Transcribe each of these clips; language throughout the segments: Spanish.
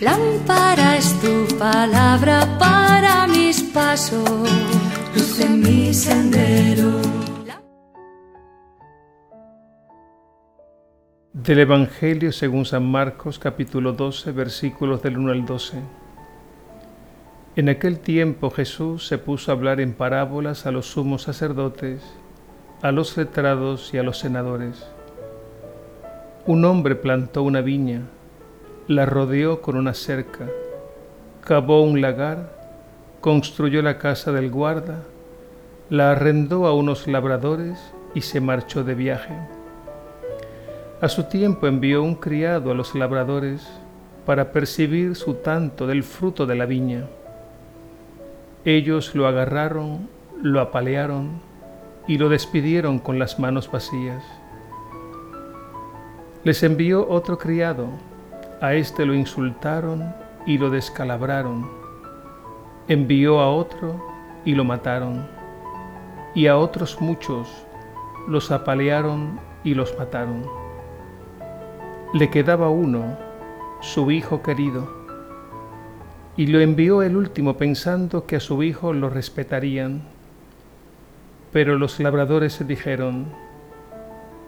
Lámpara es tu palabra para mis pasos, luz en mi sendero. Del Evangelio según San Marcos capítulo 12 versículos del 1 al 12. En aquel tiempo Jesús se puso a hablar en parábolas a los sumos sacerdotes, a los letrados y a los senadores. Un hombre plantó una viña, la rodeó con una cerca, cavó un lagar, construyó la casa del guarda, la arrendó a unos labradores y se marchó de viaje. A su tiempo envió un criado a los labradores para percibir su tanto del fruto de la viña. Ellos lo agarraron, lo apalearon y lo despidieron con las manos vacías. Les envió otro criado, a éste lo insultaron y lo descalabraron. Envió a otro y lo mataron. Y a otros muchos los apalearon y los mataron. Le quedaba uno, su hijo querido y lo envió el último pensando que a su hijo lo respetarían. Pero los labradores se dijeron,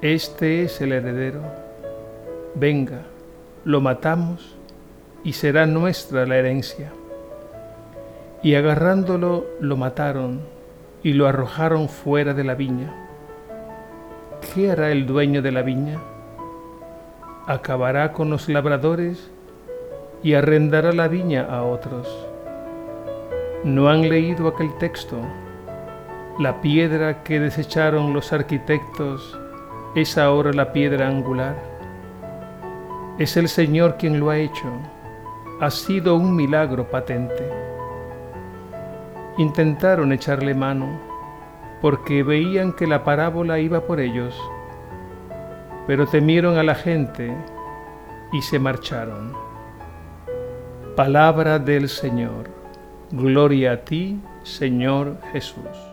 Este es el heredero, venga, lo matamos y será nuestra la herencia. Y agarrándolo lo mataron y lo arrojaron fuera de la viña. ¿Qué hará el dueño de la viña? ¿Acabará con los labradores y arrendará la viña a otros. ¿No han leído aquel texto? La piedra que desecharon los arquitectos es ahora la piedra angular. Es el Señor quien lo ha hecho. Ha sido un milagro patente. Intentaron echarle mano porque veían que la parábola iba por ellos, pero temieron a la gente y se marcharon. Palabra del Señor. Gloria a ti, Señor Jesús.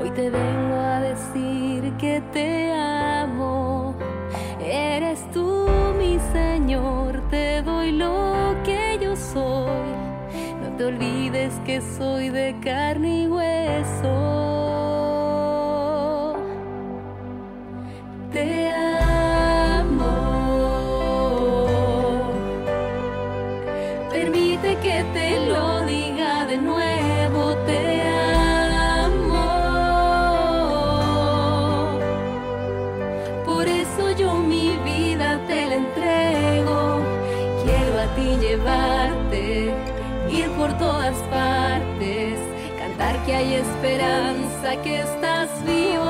Hoy te vengo a decir que te amo. Eres tú Señor, te doy lo que yo soy. No te olvides que soy de carne y hueso. Que hay esperanza, que estás vivo.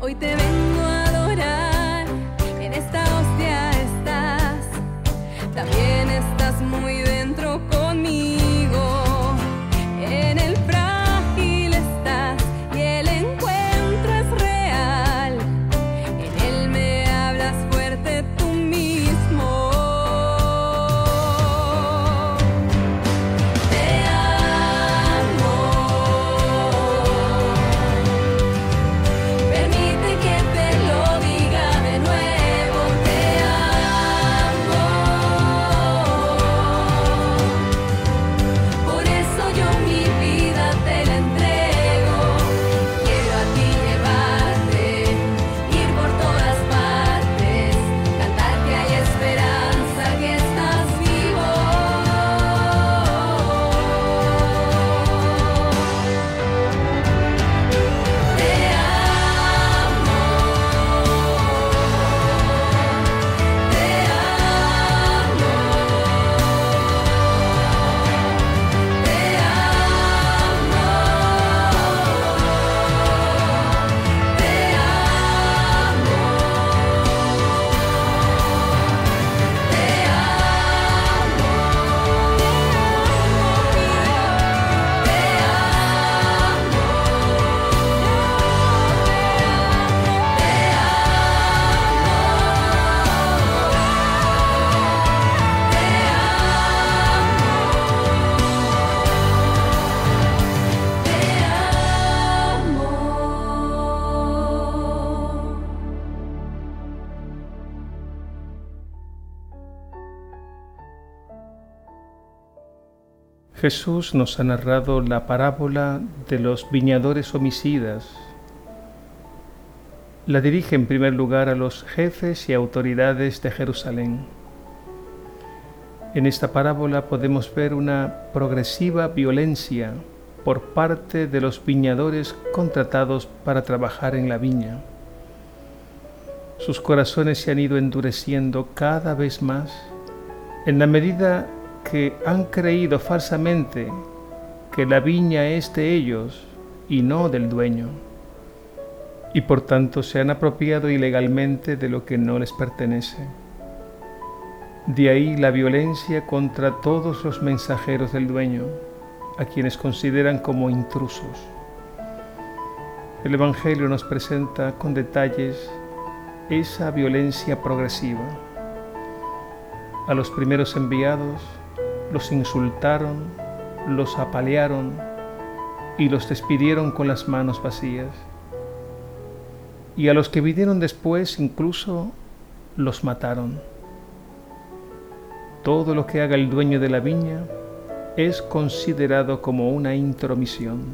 Hoy te Jesús nos ha narrado la parábola de los viñadores homicidas. La dirige en primer lugar a los jefes y autoridades de Jerusalén. En esta parábola podemos ver una progresiva violencia por parte de los viñadores contratados para trabajar en la viña. Sus corazones se han ido endureciendo cada vez más en la medida que han creído falsamente que la viña es de ellos y no del dueño, y por tanto se han apropiado ilegalmente de lo que no les pertenece. De ahí la violencia contra todos los mensajeros del dueño, a quienes consideran como intrusos. El Evangelio nos presenta con detalles esa violencia progresiva. A los primeros enviados los insultaron, los apalearon y los despidieron con las manos vacías. Y a los que vinieron después incluso los mataron. Todo lo que haga el dueño de la viña es considerado como una intromisión.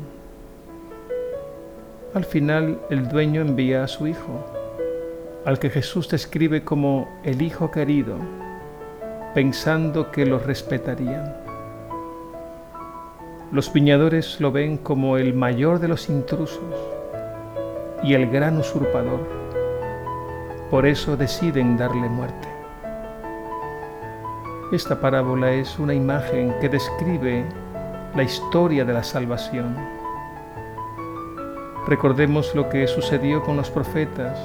Al final el dueño envía a su hijo, al que Jesús describe como el hijo querido, pensando que lo respetarían. Los viñadores lo ven como el mayor de los intrusos y el gran usurpador. Por eso deciden darle muerte. Esta parábola es una imagen que describe la historia de la salvación. Recordemos lo que sucedió con los profetas,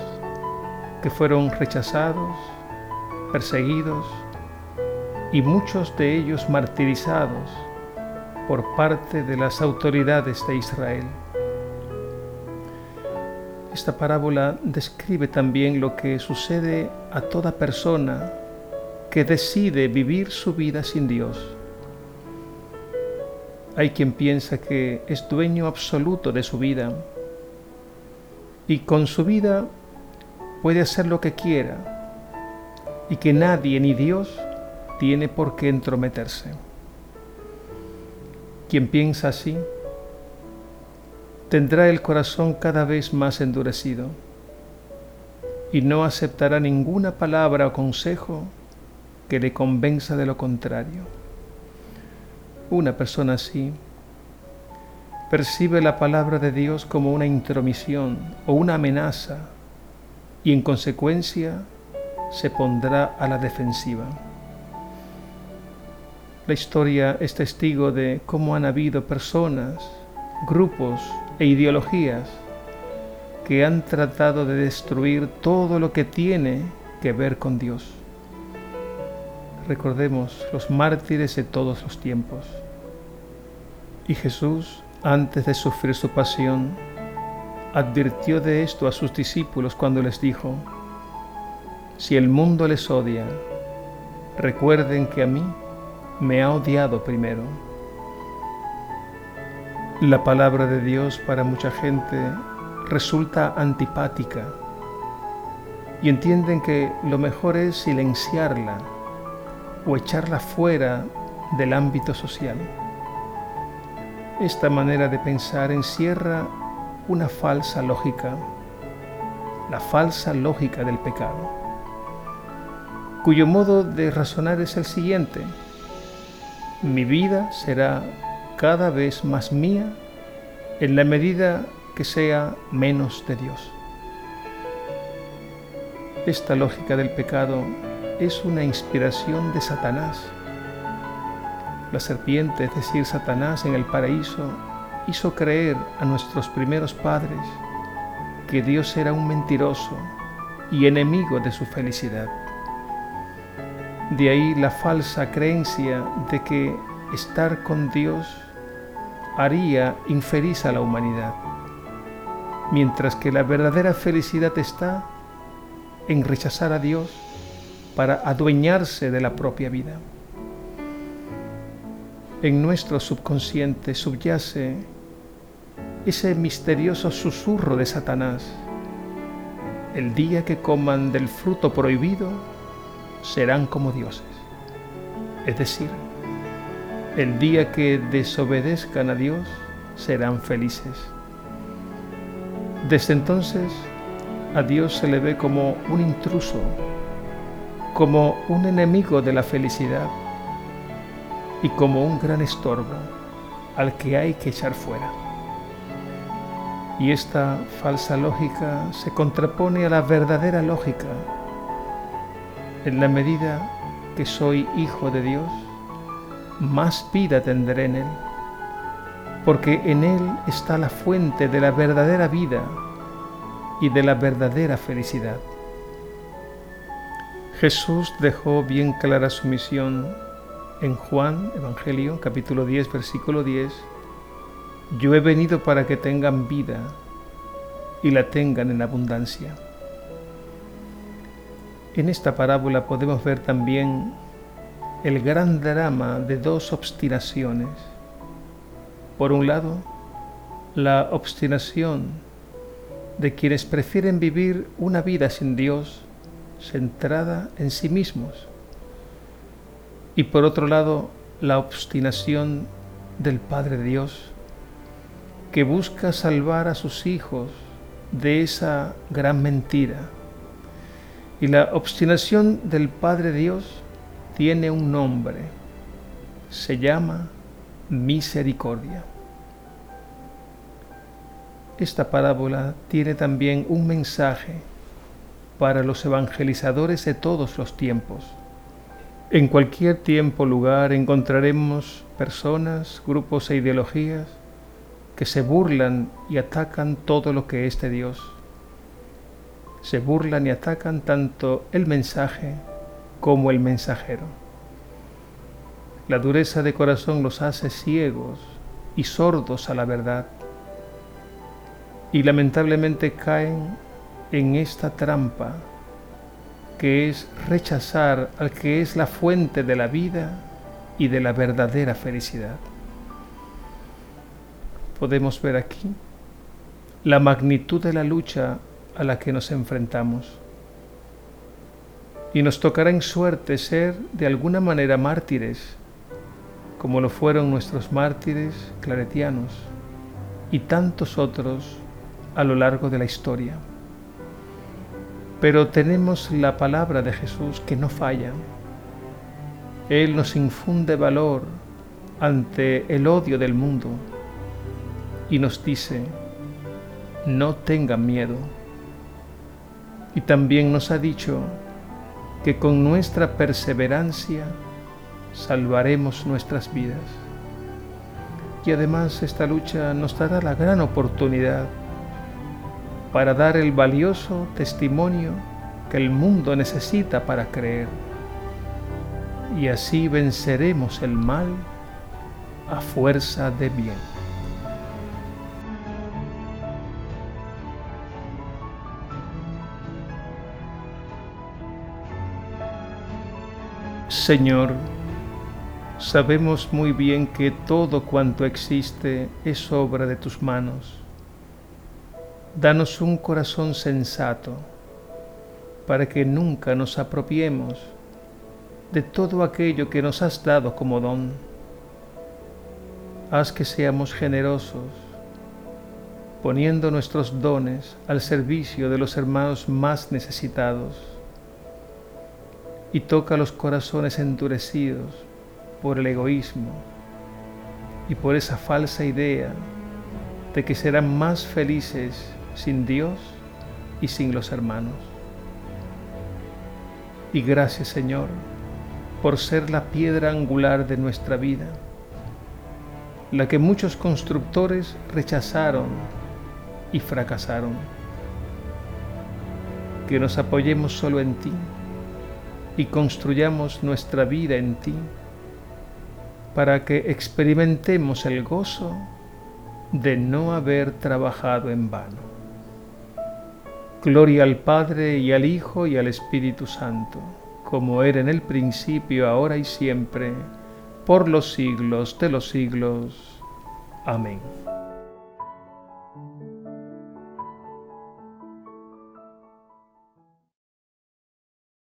que fueron rechazados, perseguidos, y muchos de ellos martirizados por parte de las autoridades de Israel. Esta parábola describe también lo que sucede a toda persona que decide vivir su vida sin Dios. Hay quien piensa que es dueño absoluto de su vida y con su vida puede hacer lo que quiera y que nadie ni Dios tiene por qué entrometerse. Quien piensa así tendrá el corazón cada vez más endurecido y no aceptará ninguna palabra o consejo que le convenza de lo contrario. Una persona así percibe la palabra de Dios como una intromisión o una amenaza y en consecuencia se pondrá a la defensiva. La historia es testigo de cómo han habido personas, grupos e ideologías que han tratado de destruir todo lo que tiene que ver con Dios. Recordemos los mártires de todos los tiempos. Y Jesús, antes de sufrir su pasión, advirtió de esto a sus discípulos cuando les dijo, si el mundo les odia, recuerden que a mí me ha odiado primero. La palabra de Dios para mucha gente resulta antipática y entienden que lo mejor es silenciarla o echarla fuera del ámbito social. Esta manera de pensar encierra una falsa lógica, la falsa lógica del pecado, cuyo modo de razonar es el siguiente mi vida será cada vez más mía en la medida que sea menos de Dios. Esta lógica del pecado es una inspiración de Satanás. La serpiente, es decir, Satanás en el paraíso, hizo creer a nuestros primeros padres que Dios era un mentiroso y enemigo de su felicidad. De ahí la falsa creencia de que estar con Dios haría infeliz a la humanidad, mientras que la verdadera felicidad está en rechazar a Dios para adueñarse de la propia vida. En nuestro subconsciente subyace ese misterioso susurro de Satanás. El día que coman del fruto prohibido, serán como dioses. Es decir, el día que desobedezcan a Dios serán felices. Desde entonces a Dios se le ve como un intruso, como un enemigo de la felicidad y como un gran estorbo al que hay que echar fuera. Y esta falsa lógica se contrapone a la verdadera lógica. En la medida que soy hijo de Dios, más vida tendré en Él, porque en Él está la fuente de la verdadera vida y de la verdadera felicidad. Jesús dejó bien clara su misión en Juan, Evangelio, capítulo 10, versículo 10, yo he venido para que tengan vida y la tengan en abundancia. En esta parábola podemos ver también el gran drama de dos obstinaciones. Por un lado, la obstinación de quienes prefieren vivir una vida sin Dios centrada en sí mismos y por otro lado la obstinación del Padre Dios, que busca salvar a sus hijos de esa gran mentira. Y la obstinación del Padre Dios tiene un nombre, se llama misericordia. Esta parábola tiene también un mensaje para los evangelizadores de todos los tiempos en cualquier tiempo lugar encontraremos personas, grupos e ideologías que se burlan y atacan todo lo que es de Dios. Se burlan y atacan tanto el mensaje como el mensajero. La dureza de corazón los hace ciegos y sordos a la verdad. Y lamentablemente caen en esta trampa que es rechazar al que es la fuente de la vida y de la verdadera felicidad. Podemos ver aquí la magnitud de la lucha a la que nos enfrentamos. Y nos tocará en suerte ser de alguna manera mártires, como lo fueron nuestros mártires claretianos y tantos otros a lo largo de la historia. Pero tenemos la palabra de Jesús que no falla. Él nos infunde valor ante el odio del mundo y nos dice, no tengan miedo. Y también nos ha dicho que con nuestra perseverancia salvaremos nuestras vidas. Y además esta lucha nos dará la gran oportunidad para dar el valioso testimonio que el mundo necesita para creer. Y así venceremos el mal a fuerza de bien. Señor, sabemos muy bien que todo cuanto existe es obra de tus manos Danos un corazón sensato para que nunca nos apropiemos de todo aquello que nos has dado como don. Haz que seamos generosos, poniendo nuestros dones al servicio de los hermanos más necesitados. Y toca los corazones endurecidos por el egoísmo y por esa falsa idea de que serán más felices sin Dios y sin los hermanos. Y gracias Señor por ser la piedra angular de nuestra vida, la que muchos constructores rechazaron y fracasaron. Que nos apoyemos solo en ti y construyamos nuestra vida en ti para que experimentemos el gozo de no haber trabajado en vano. Gloria al Padre y al Hijo y al Espíritu Santo, como era en el principio, ahora y siempre, por los siglos de los siglos. Amén.